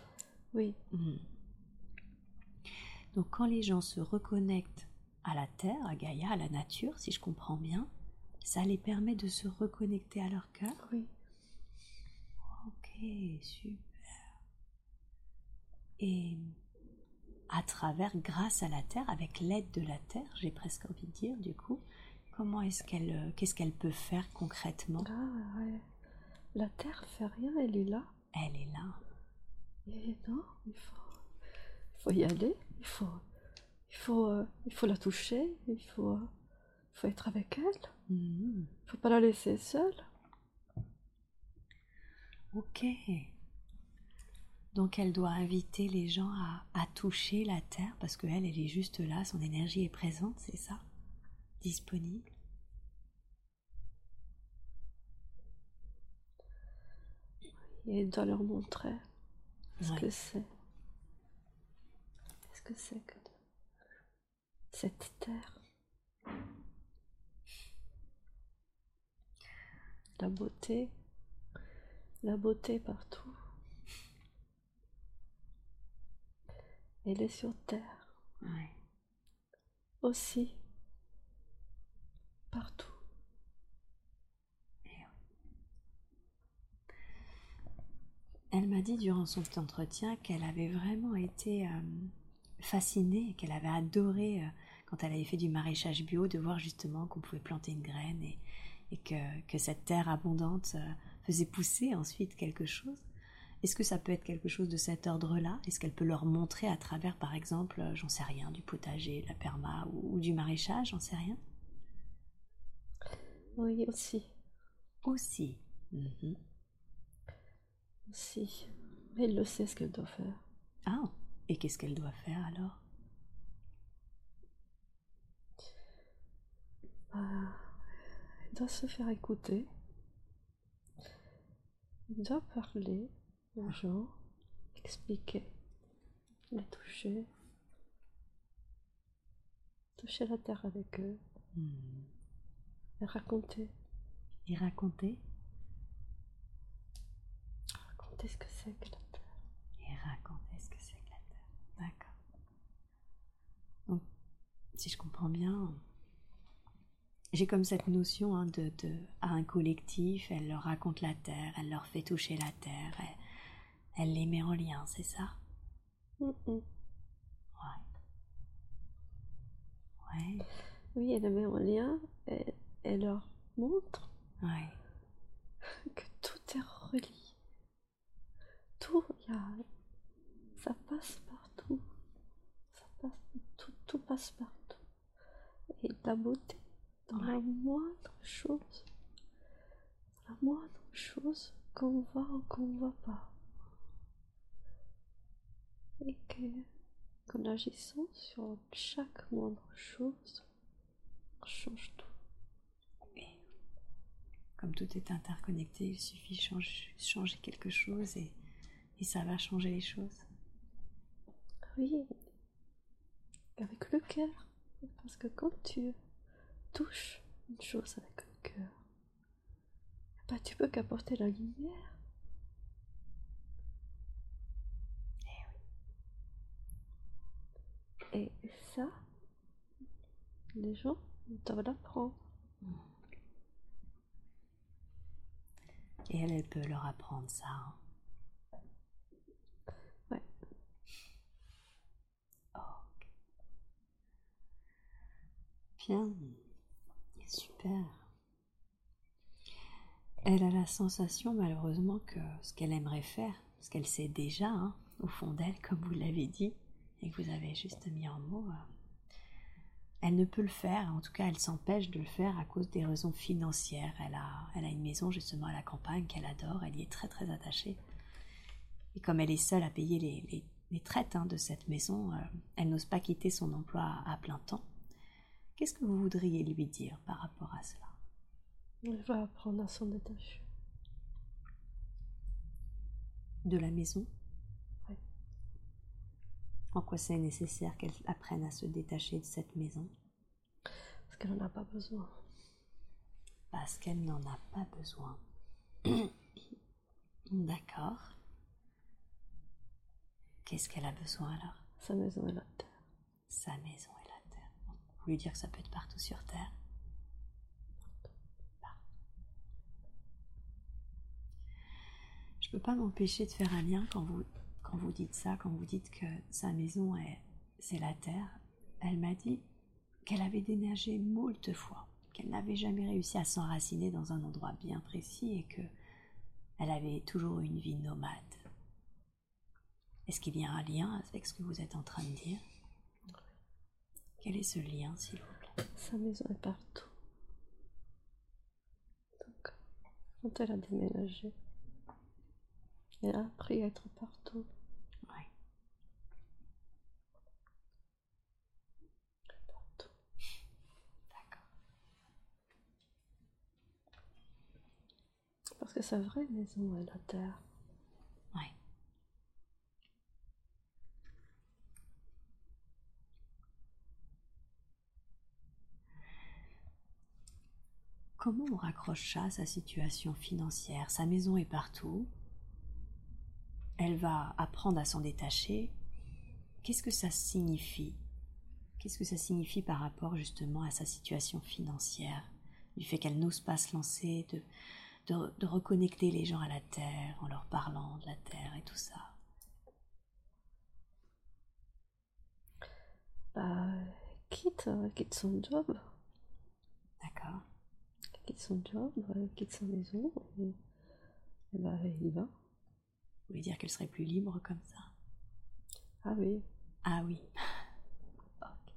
Oui, Hmm. Donc quand les gens se reconnectent à la terre, à Gaïa, à la nature, si je comprends bien, ça les permet de se reconnecter à leur cœur? oui. Ok, super. Et à travers, grâce à la terre, avec l'aide de la terre, j'ai presque envie de dire, du coup, comment est-ce qu'elle, euh, qu'est-ce qu'elle peut faire concrètement? Ah, ouais. La terre fait rien, elle est là. Elle est là. Et non, il faut, il faut y aller, il faut, il faut, euh, il faut la toucher, il faut, euh, il faut être avec elle. Mhm. Il faut pas la laisser seule. Ok. Donc elle doit inviter les gens à, à toucher la terre parce qu'elle, elle est juste là, son énergie est présente, c'est ça? Disponible. Et elle doit leur montrer ce Ouais. que c'est. Qu'est-ce que c'est que de- cette terre? La beauté, la beauté partout. Elle est sur terre Ouais. aussi, partout. Elle m'a dit durant son petit entretien qu'elle avait vraiment été euh, fascinée, qu'elle avait adoré euh, quand elle avait fait du maraîchage bio de voir justement qu'on pouvait planter une graine et, et que, que cette terre abondante euh, faisait pousser ensuite quelque chose. Est-ce que ça peut être quelque chose de cet ordre-là? Est-ce qu'elle peut leur montrer à travers, par exemple, euh, j'en sais rien, du potager, la perma ou, du maraîchage, j'en sais rien? Oui, aussi. Aussi. Mhm. Aussi. Mais elle le sait ce qu'elle doit faire. Ah, et qu'est-ce qu'elle doit faire alors? Ah, Elle doit se faire écouter. Elle doit parler aux gens, expliquer, les toucher, toucher la terre avec eux, Hmm. et raconter, Et raconter? Raconter ce que c'est que la terre. Et raconter ce que c'est que la Terre. D'accord. Donc, si je comprends bien, j'ai comme cette notion hein, de, de, à un collectif, elle leur raconte la Terre, elle leur fait toucher la Terre, elle, elle les met en lien, c'est ça? Mm, mm. Ouais. Ouais. Oui, elle les met en lien et elle leur montre Ouais. que tout est relié. Tout, y a... ça passe partout. Ça passe, tout, tout passe partout. Et la beauté dans la moindre chose. Dans la moindre chose qu'on voit ou qu'on ne voit pas. Et que, qu'en agissant sur chaque moindre chose, on change tout. Et comme tout est interconnecté, il suffit de changer, changer quelque chose et, et ça va changer les choses. Oui, avec le cœur. Parce que quand tu touches une chose avec le cœur, bah, tu peux qu'apporter la lumière. Et ça, les gens doivent l'apprendre. Et elle, elle peut leur apprendre ça. hein. Ouais. Ok. Bien. Super. Elle a la sensation, malheureusement, que ce qu'elle aimerait faire, ce qu'elle sait déjà, hein, au fond d'elle, comme vous l'avez dit, et que vous avez juste mis en mots, euh, elle ne peut le faire. En tout cas, elle s'empêche de le faire à cause des raisons financières. Elle a, elle a une maison justement à la campagne qu'elle adore. Elle y est très très attachée. Et comme elle est seule à payer les, les- les traites hein, de cette maison, euh, elle n'ose pas quitter son emploi à, à plein temps. Qu'est-ce que vous voudriez lui dire par rapport à cela? Elle va apprendre à s'en détacher. De la maison? En quoi c'est nécessaire qu'elle apprenne à se détacher de cette maison? Parce qu'elle n'en a pas besoin. Parce qu'elle n'en a pas besoin. D'accord. Qu'est-ce qu'elle a besoin alors? Sa maison est la terre. Sa maison et la terre. Vous voulez dire que ça peut être partout sur terre? Je peux pas m'empêcher de faire un lien quand vous, quand vous dites ça, quand vous dites que sa maison est c'est la terre. Elle m'a dit qu'elle avait déneigé moult fois, qu'elle n'avait jamais réussi à s'enraciner dans un endroit bien précis et que elle avait toujours une vie nomade. Est-ce qu'il y a un lien avec ce que vous êtes en train de dire? Quel est ce lien, s'il vous plaît? Sa maison est partout. Donc, quand elle a déménagé, elle a appris à être partout. Ouais. partout. D'accord. Parce que sa vraie maison est la terre. Ouais. Comment on raccroche ça à sa situation financière? Sa maison est partout. Elle va apprendre à s'en détacher. Qu'est-ce que ça signifie? Qu'est-ce que ça signifie par rapport justement à sa situation financière? Du fait qu'elle n'ose pas se lancer, de, de, de reconnecter les gens à la terre en leur parlant de la terre et tout ça. Bah, quitte, elle quitte son job. D'accord quitte son job, elle quitte sa maison. Et, et bah, y va. Vous voulez dire qu'elle serait plus libre comme ça? Ah oui, Ah oui. Ok.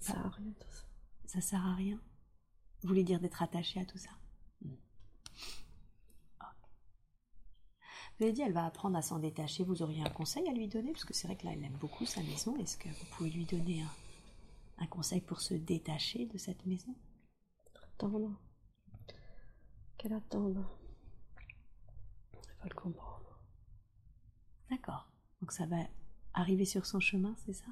Ça sert à rien tout ça. Ça sert à rien? Vous voulez dire d'être attaché à tout ça. Vous avez dit elle va apprendre à s'en détacher. Vous auriez un conseil à lui donner? Parce que c'est vrai que là, elle aime beaucoup sa maison. Est-ce que vous pouvez lui donner un, Un conseil pour se détacher de cette maison? Attendre. Qu'elle attende. Elle va le comprendre. D'accord. Donc ça va arriver sur son chemin, c'est ça?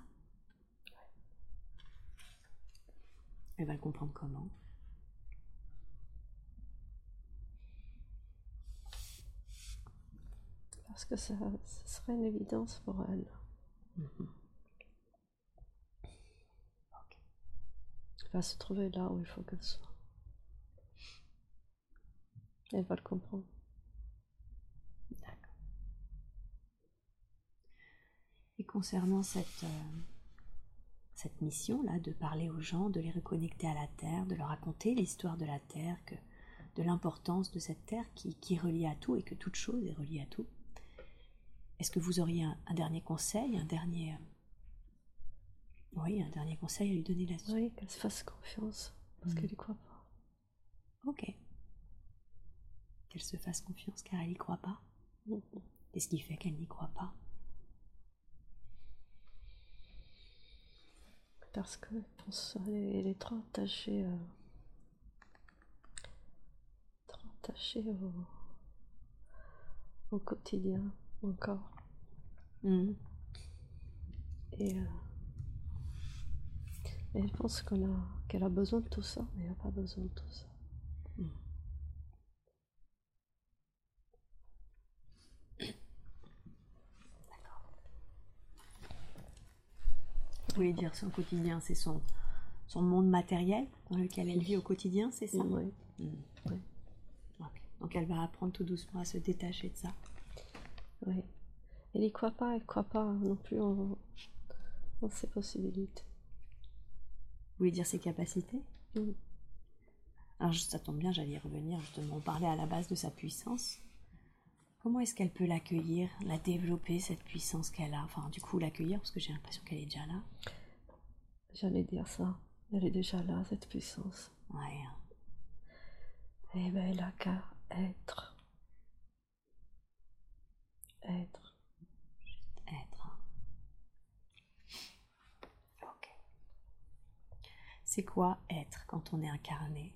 Elle va le comprendre comment? Parce que ça, ça serait une évidence pour elle. Mhm. Elle va se trouver là où il faut qu'elle soit. Elle va le comprendre. D'accord. Et concernant cette, euh, cette mission-là, de parler aux gens, de les reconnecter à la Terre, de leur raconter l'histoire de la Terre, que, de l'importance de cette Terre qui, qui est reliée à tout et que toute chose est reliée à tout, est-ce que vous auriez un, un dernier conseil, un dernier... euh, oui, un dernier conseil à lui donner là-dessus? Oui, qu'elle se fasse confiance. Parce Mhm. qu'elle y croit pas. Ok. Qu'elle se fasse confiance car elle n'y croit pas? Mhm. Qu'est-ce qui fait qu'elle n'y croit pas? Parce que je pense qu'elle est, elle est trop attachée. euh, trop attachée au, au quotidien encore. Mhm. Et, euh, et elle pense qu'on a, qu'elle a besoin de tout ça, mais elle n'a pas besoin de tout ça. Vous voulez dire son quotidien, c'est son, son monde matériel dans lequel elle vit au quotidien, c'est ça? Oui. Oui. Ok. Donc elle va apprendre tout doucement à se détacher de ça. Oui. Elle n'y croit pas, elle croit pas non plus en, en ses possibilités. Vous voulez dire ses capacités? Mhm. Alors juste, ça tombe bien, j'allais y revenir justement, on parlait à la base de sa puissance. Comment est-ce qu'elle peut l'accueillir, la développer, cette puissance qu'elle a? Enfin, du coup, l'accueillir, parce que j'ai l'impression qu'elle est déjà là. J'allais dire ça. Elle est déjà là, cette puissance. Ouais. Eh ben, elle a qu'à être. Être. être. Ok. C'est quoi être quand on est incarné?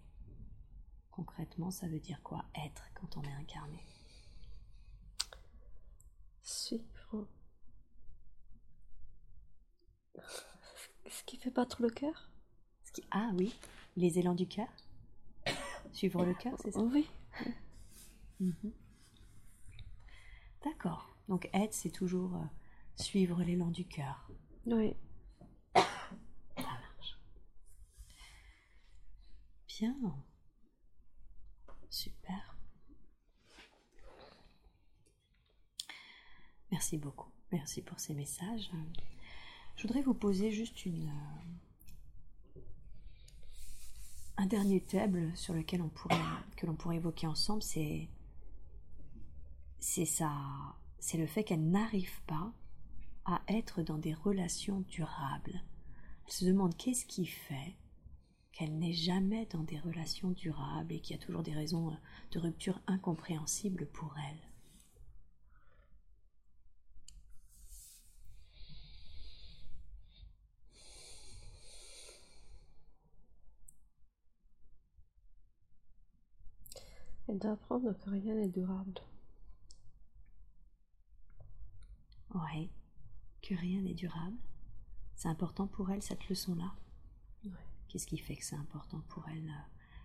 Concrètement, ça veut dire quoi être quand on est incarné? Suivre. Ce qui fait battre le cœur? Ce qui- Ah oui, les élans du cœur? Suivre le cœur, c'est ça? Oui. Mhm. D'accord. Donc être, c'est toujours euh, suivre l'élan du cœur. Oui. Ça marche. Bien. Super. Merci beaucoup. Merci pour ces messages. Je voudrais vous poser juste une, euh, un dernier thème sur lequel on pourrait, que l'on pourrait évoquer ensemble, c'est c'est ça, c'est le fait qu'elle n'arrive pas à être dans des relations durables. Elle se demande qu'est-ce qui fait qu'elle n'est jamais dans des relations durables et qu'il y a toujours des raisons euh, de rupture incompréhensibles pour elle. Elle doit apprendre que rien n'est durable. Oui, que rien n'est durable. C'est important pour elle cette leçon-là. Ouais. Qu'est-ce qui fait que c'est important pour elle euh,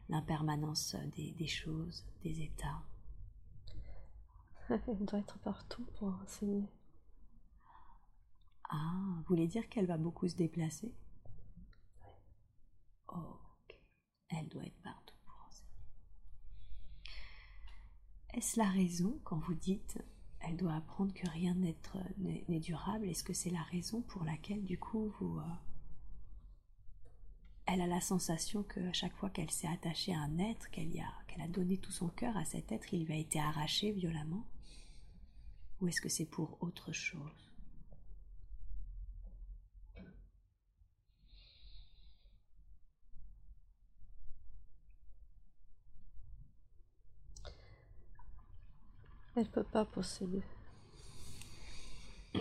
l'impermanence des, des choses, des états? Elle doit être partout pour enseigner. Ah, vous voulez dire qu'elle va beaucoup se déplacer? Ok, elle doit être partout pour enseigner. Est-ce la raison quand vous dites elle doit apprendre que rien n'est n'est- durable. Est-ce que c'est la raison pour laquelle du coup vous... euh, elle a la sensation que chaque fois qu'elle s'est attachée à un être, qu'elle a, qu'elle a donné tout son cœur à cet être, il lui a été arraché violemment? Ou est-ce que c'est pour autre chose? Elle peut pas posséder.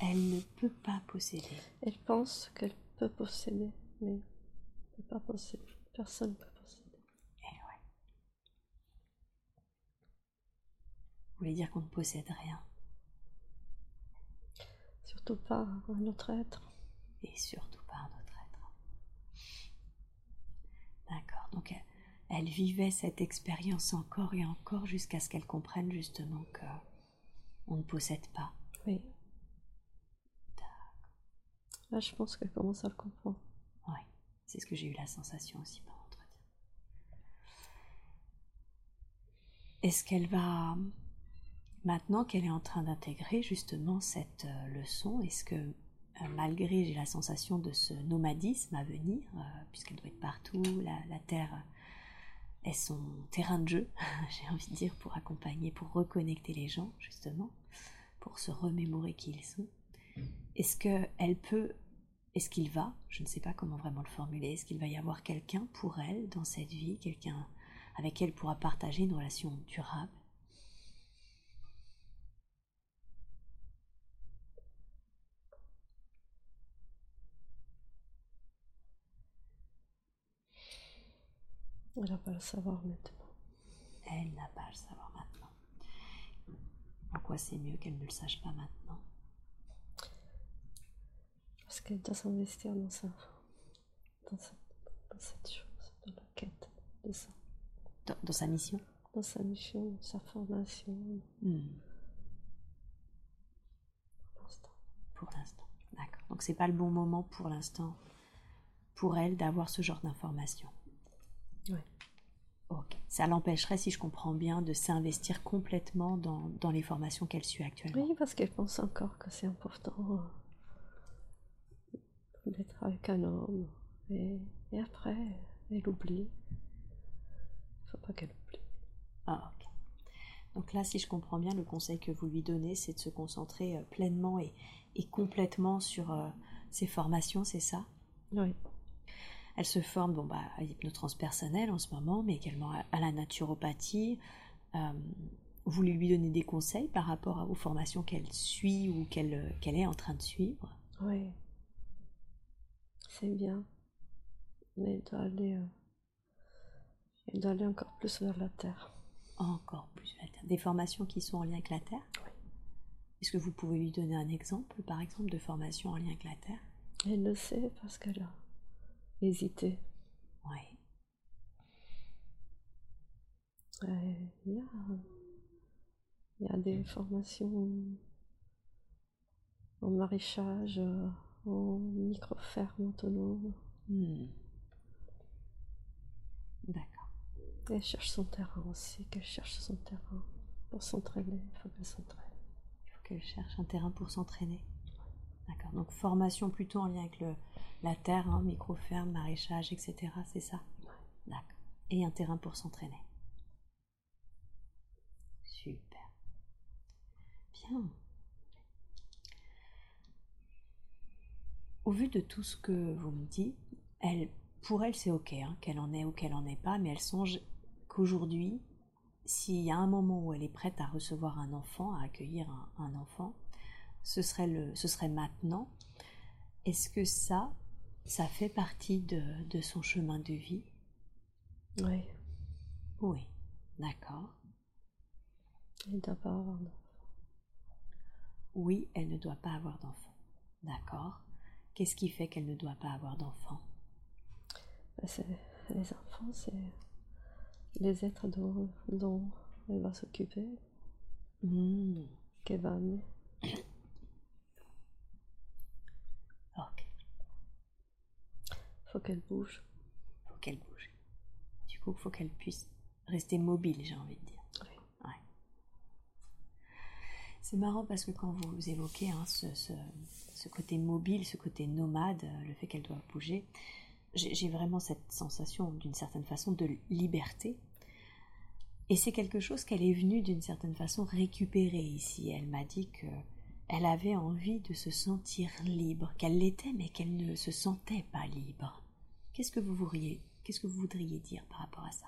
Elle ne peut pas posséder. Elle pense qu'elle peut posséder, mais ne peut pas posséder. Personne ne peut posséder. Eh ouais. Vous voulez dire qu'on ne possède rien Surtout pas un autre être. Et surtout pas un autre être. D'accord. Donc elle, elle vivait cette expérience encore et encore jusqu'à ce qu'elle comprenne justement que on ne possède pas. Oui. Là, je pense qu'elle commence à le comprendre. Oui, c'est ce que j'ai eu la sensation aussi par l'entretien. Est-ce qu'elle va, maintenant qu'elle est en train d'intégrer justement cette euh, leçon, est-ce que euh, malgré j'ai la sensation de ce nomadisme à venir, euh, puisqu'elle doit être partout, la, la Terre est son terrain de jeu, j'ai envie de dire, pour accompagner, pour reconnecter les gens, justement, pour se remémorer qui ils sont. Est-ce qu'elle peut, est-ce qu'il va, je ne sais pas comment vraiment le formuler, est-ce qu'il va y avoir quelqu'un pour elle dans cette vie, quelqu'un avec qui elle pourra partager une relation durable Elle n'a pas à le savoir maintenant. Elle n'a pas à le savoir maintenant. En quoi c'est mieux qu'elle ne le sache pas maintenant? Parce qu'elle doit s'investir dans ça. Dans, sa- dans cette chose, dans la quête de ça. dans, dans sa mission? Dans sa mission, dans sa formation, Hmm, pour l'instant. Pour l'instant. D'accord. Donc c'est pas le bon moment pour l'instant pour elle d'avoir ce genre d'informations. Ok. Ça l'empêcherait, si je comprends bien, de s'investir complètement dans, dans les formations qu'elle suit actuellement. Oui, parce qu'elle pense encore que c'est important euh, d'être avec un homme. Et, et après, elle oublie. Il faut pas qu'elle oublie. Ah, ok. Donc là, si je comprends bien, le conseil que vous lui donnez, c'est de se concentrer euh, pleinement et, et complètement sur euh, ses formations, c'est ça? Oui, Elle se forme bon, bah, à l'hypnotranspersonnel en ce moment, mais également à, à la naturopathie. Euh, vous lui donnez des conseils par rapport à- aux formations qu'elle suit ou qu'elle euh, est en train de suivre? Oui. C'est bien. Mais elle doit aller. euh, elle doit aller encore plus vers la terre. Encore plus la Terre. Des formations qui sont en lien avec la Terre? Oui. Est-ce que vous pouvez lui donner un exemple, par exemple, de formation en lien avec la Terre? Elle le sait parce qu'elle a hésité. Oui. Euh, Il y, a, il y a des formations en maraîchage, euh, en micro-ferme autonome. Hmm. D'accord. Elle cherche son terrain aussi, qu'elle cherche son terrain pour s'entraîner. Il faut qu'elle s'entraîne. Il faut qu'elle cherche un terrain pour s'entraîner. D'accord. Donc formation plutôt en lien avec le, la terre, hein, micro-ferme, maraîchage, etc. C'est ça? D'accord. Et un terrain pour s'entraîner. Super. Bien. Au vu de tout ce que vous me dites, elle, pour elle, c'est ok, hein, qu'elle en ait ou qu'elle en ait pas, mais elle songe qu'aujourd'hui, s'il y a un moment où elle est prête à recevoir un enfant, à accueillir un, un enfant, ce serait, le, ce serait maintenant. Est-ce que ça, ça fait partie de, de son chemin de vie? Oui, Oui. D'accord. elle ne doit pas avoir d'enfant. Oui, elle ne doit pas avoir d'enfant. D'accord. Qu'est-ce qui fait qu'elle ne doit pas avoir d'enfant? C'est- Les enfants, c'est les êtres dont, dont elle va s'occuper, Hmm, qu'elle va amener. Ok. Il faut qu'elle bouge. faut qu'elle bouge. Du coup, faut qu'elle puisse rester mobile, j'ai envie de dire. Oui. Ouais. C'est marrant parce que quand vous évoquez hein, ce, ce- ce côté mobile, ce côté nomade, euh, le fait qu'elle doit bouger, j'ai j'ai vraiment cette sensation d'une certaine façon de liberté. Et c'est quelque chose qu'elle est venue d'une certaine façon récupérer ici. Elle m'a dit que elle avait envie de se sentir libre, qu'elle l'était, mais qu'elle ne se sentait pas libre. Qu'est-ce que vous voudriez, qu'est-ce que vous voudriez dire par rapport à ça?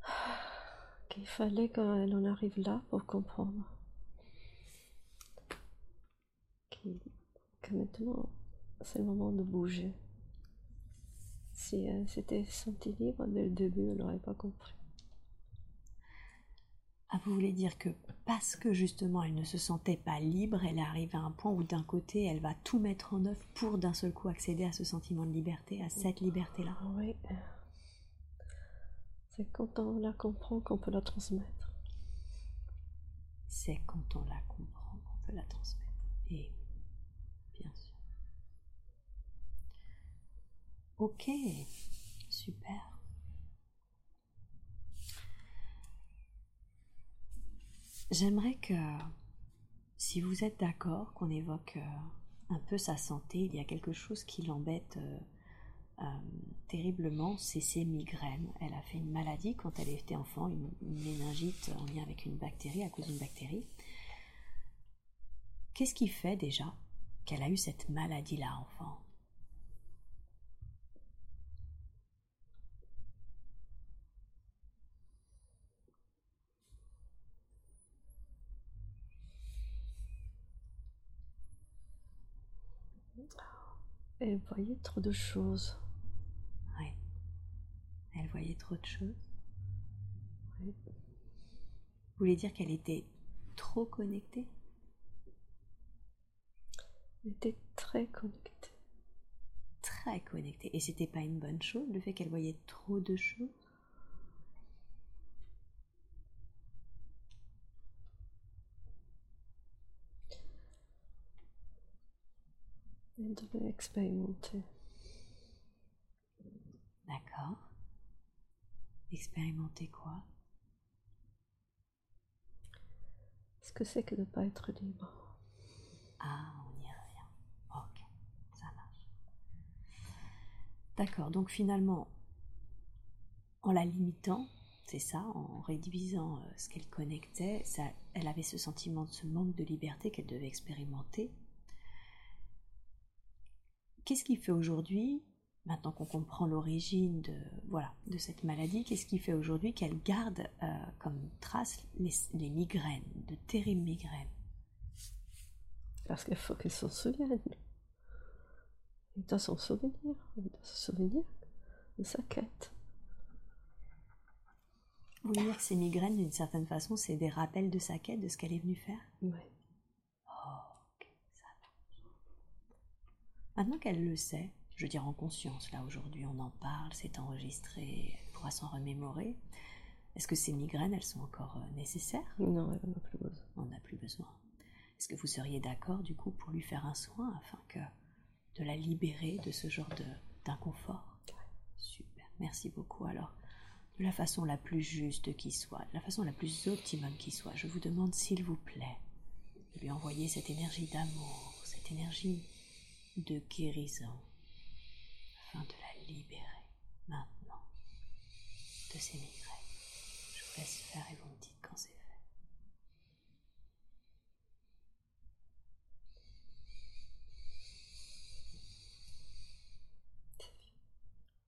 Qu'il fallait qu'elle en arrive là pour comprendre. Qu'il- que maintenant, c'est le moment de bouger. Si elle s'était sentie libre dès le début, elle n'aurait pas compris. Ah, vous voulez dire que parce que justement elle ne se sentait pas libre, elle arrive à un point où d'un côté elle va tout mettre en œuvre pour d'un seul coup accéder à ce sentiment de liberté, à cette liberté-là? Oui. C'est quand on la comprend qu'on peut la transmettre. C'est quand on la comprend qu'on peut la transmettre. Et bien sûr. Ok, super. J'aimerais que, si vous êtes d'accord, qu'on évoque euh, un peu sa santé. Il y a quelque chose qui l'embête euh, euh, terriblement, c'est ses migraines. Elle a fait une maladie quand elle était enfant, une, une méningite en lien avec une bactérie, à cause d'une bactérie. Qu'est-ce qui fait déjà qu'elle a eu cette maladie-là, enfant? Elle voyait trop de choses. Oui. Elle voyait trop de choses. Oui. Vous voulez dire qu'elle était trop connectée? Elle était très connectée. Très connectée. Et c'était pas une bonne chose, le fait qu'elle voyait trop de choses? Devait expérimenter. D'accord. Expérimenter quoi? Ce que c'est que de ne pas être libre. Ah, on y revient. Ok, ça marche. D'accord, donc finalement, en la limitant, c'est ça, en réduisant euh, ce qu'elle connectait, ça, elle avait ce sentiment de ce manque de liberté qu'elle devait expérimenter. Qu'est-ce qui fait aujourd'hui, maintenant qu'on comprend l'origine de, voilà, de cette maladie, qu'est-ce qui fait aujourd'hui qu'elle garde euh, comme trace les, les migraines, de terribles migraines? Parce qu'il faut qu'elle s'en souvienne. Elle doit s'en souvenir. Elle doit se souvenir de sa quête. Vous voulez dire que ces migraines, d'une certaine façon, c'est des rappels de sa quête, de ce qu'elle est venue faire? Oui. Oh, ok, ça marche. Maintenant qu'elle le sait, je veux dire en conscience, là aujourd'hui on en parle, c'est enregistré, elle pourra s'en remémorer. Est-ce que ces migraines, elles sont encore euh, nécessaires? Non, elle n'en a plus besoin. On n'a plus besoin. Est-ce que vous seriez d'accord du coup pour lui faire un soin afin que de la libérer de ce genre d'inconfort? Super, merci beaucoup. Alors, de la façon la plus juste qui soit, de la façon la plus optimum qui soit, je vous demande s'il vous plaît de lui envoyer cette énergie d'amour, cette énergie de guérison, afin de la libérer maintenant de ces migraines. Je vous laisse faire et vous me dites quand c'est fait.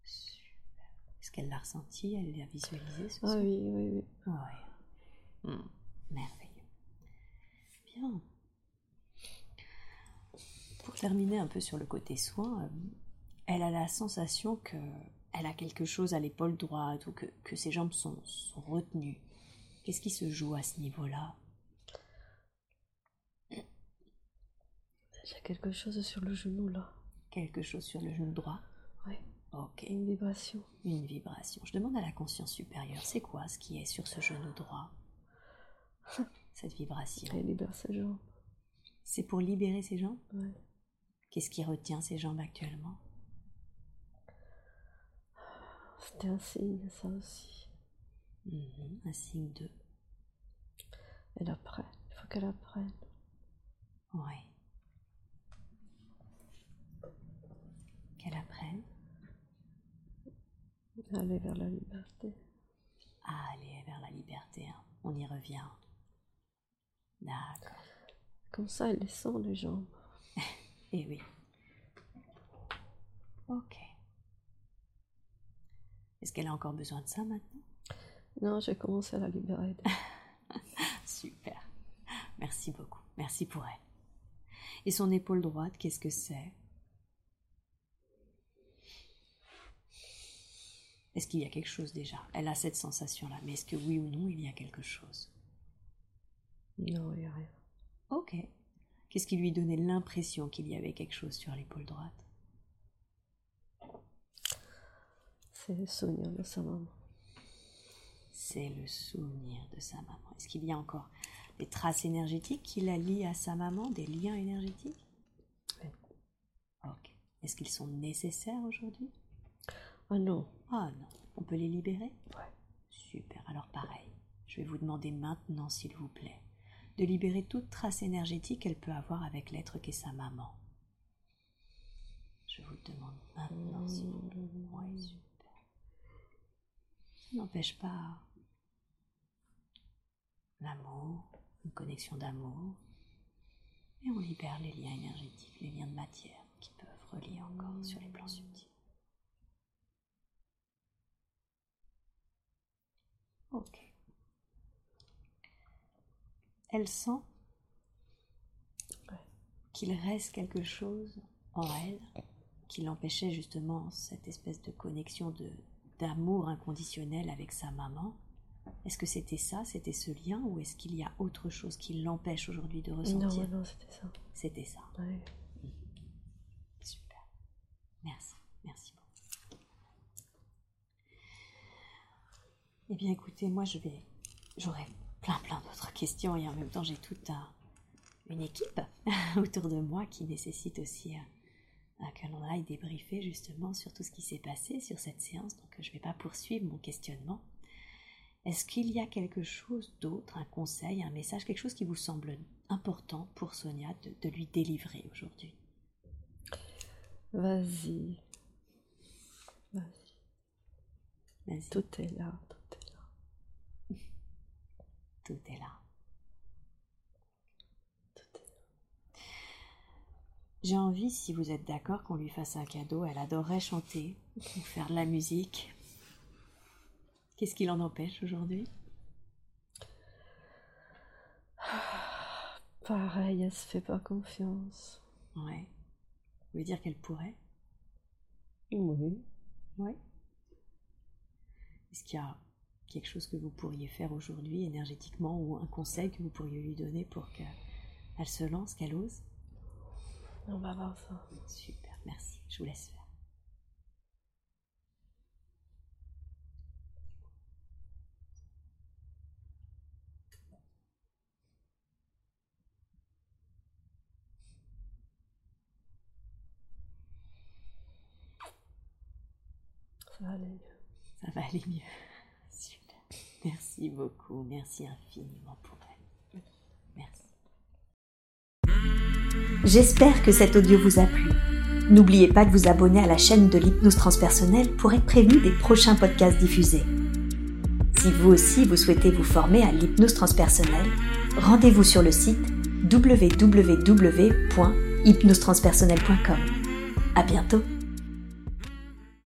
Super. Est-ce qu'elle l'a ressenti? Elle l'a visualisé ce Ah soir oui, oui, oui. Oui. Hmm, Merveilleux. Bien. Pour terminer un peu sur le côté soin, euh, elle a la sensation que elle a quelque chose à l'épaule droite ou que, que ses jambes sont, sont retenues. Qu'est-ce qui se joue à ce niveau-là? J'ai quelque chose sur le genou là. Quelque chose sur le genou droit? Oui. Ok. Une vibration. Une vibration. Je demande à la conscience supérieure, c'est quoi ce qui est sur ce genou droit? Cette vibration. Elle libère ses jambes. C'est pour libérer ses jambes? Ouais. Qu'est-ce qui retient ses jambes actuellement? C'était un signe, ça aussi. Mhm, Un signe de. Elle apprenne. Il faut qu'elle apprenne. Oui. Qu'elle apprenne Aller vers la liberté. à aller vers la liberté. hein. On y revient. D'accord. Comme ça, elle les sent, les jambes. Eh oui. Ok. Est-ce qu'elle a encore besoin de ça maintenant? Non, j'ai commencé à la libérer. Super. Merci beaucoup. Merci pour elle. Et son épaule droite, qu'est-ce que c'est? Est-ce qu'il y a quelque chose déjà? Elle a cette sensation-là, mais est-ce que oui ou non, il y a quelque chose? Non, il n'y a rien. Ok. Qu'est-ce qui lui donnait l'impression qu'il y avait quelque chose sur l'épaule droite? C'est le souvenir de sa maman. C'est le souvenir de sa maman. Est-ce qu'il y a encore des traces énergétiques qui la lient à sa maman, des liens énergétiques? Oui. Ok. Est-ce qu'ils sont nécessaires aujourd'hui? Ah non. Ah non. On peut les libérer? Ouais. Super. Alors pareil. Je vais vous demander maintenant, s'il vous plaît, de libérer toute trace énergétique qu'elle peut avoir avec l'être qu'est sa maman. Je vous le demande maintenant, s'il vous plaît. Oui, super. Ça n'empêche pas l'amour, une connexion d'amour. Et on libère les liens énergétiques, les liens de matière qui peuvent relier encore sur les plans subtils. Ok. Elle sent qu'il reste quelque chose en elle qui l'empêchait justement cette espèce de connexion de d'amour inconditionnel avec sa maman. Est-ce que c'était ça, c'était ce lien, ou est-ce qu'il y a autre chose qui l'empêche aujourd'hui de ressentir Non, non, c'était ça. C'était ça. Ouais. Super. Merci. Merci beaucoup. Eh bien, écoutez, moi, je vais. J'aurai plein, plein d'autres questions et en même temps, j'ai toute un- une équipe autour de moi qui nécessite aussi euh, que l'on aille débriefer justement sur tout ce qui s'est passé sur cette séance. Donc, je ne vais pas poursuivre mon questionnement. Est-ce qu'il y a quelque chose d'autre, un conseil, un message, quelque chose qui vous semble important pour Sonia de, de lui délivrer aujourd'hui? Vas-y. Vas-y. Là, tout est là. Tout est là. Tout est là. J'ai envie, si vous êtes d'accord, qu'on lui fasse un cadeau. Elle adorerait chanter ou faire de la musique. Qu'est-ce qui l'en empêche aujourd'hui? Pareil, elle se fait pas confiance. Ouais. Vous voulez dire qu'elle pourrait? Oui. Ouais. Est-ce qu'il y a quelque chose que vous pourriez faire aujourd'hui énergétiquement ou un conseil que vous pourriez lui donner pour qu'elle se lance, qu'elle ose? On va voir ça. Super, merci. Je vous laisse faire. Ça va aller mieux. Ça va aller mieux. Merci beaucoup. Merci infiniment pour elle. Merci. J'espère que cet audio vous a plu. N'oubliez pas de vous abonner à la chaîne de l'hypnose transpersonnelle pour être prévenu des prochains podcasts diffusés. Si vous aussi vous souhaitez vous former à l'hypnose transpersonnelle, rendez-vous sur le site www.hypnosetranspersonnelle.com. À bientôt.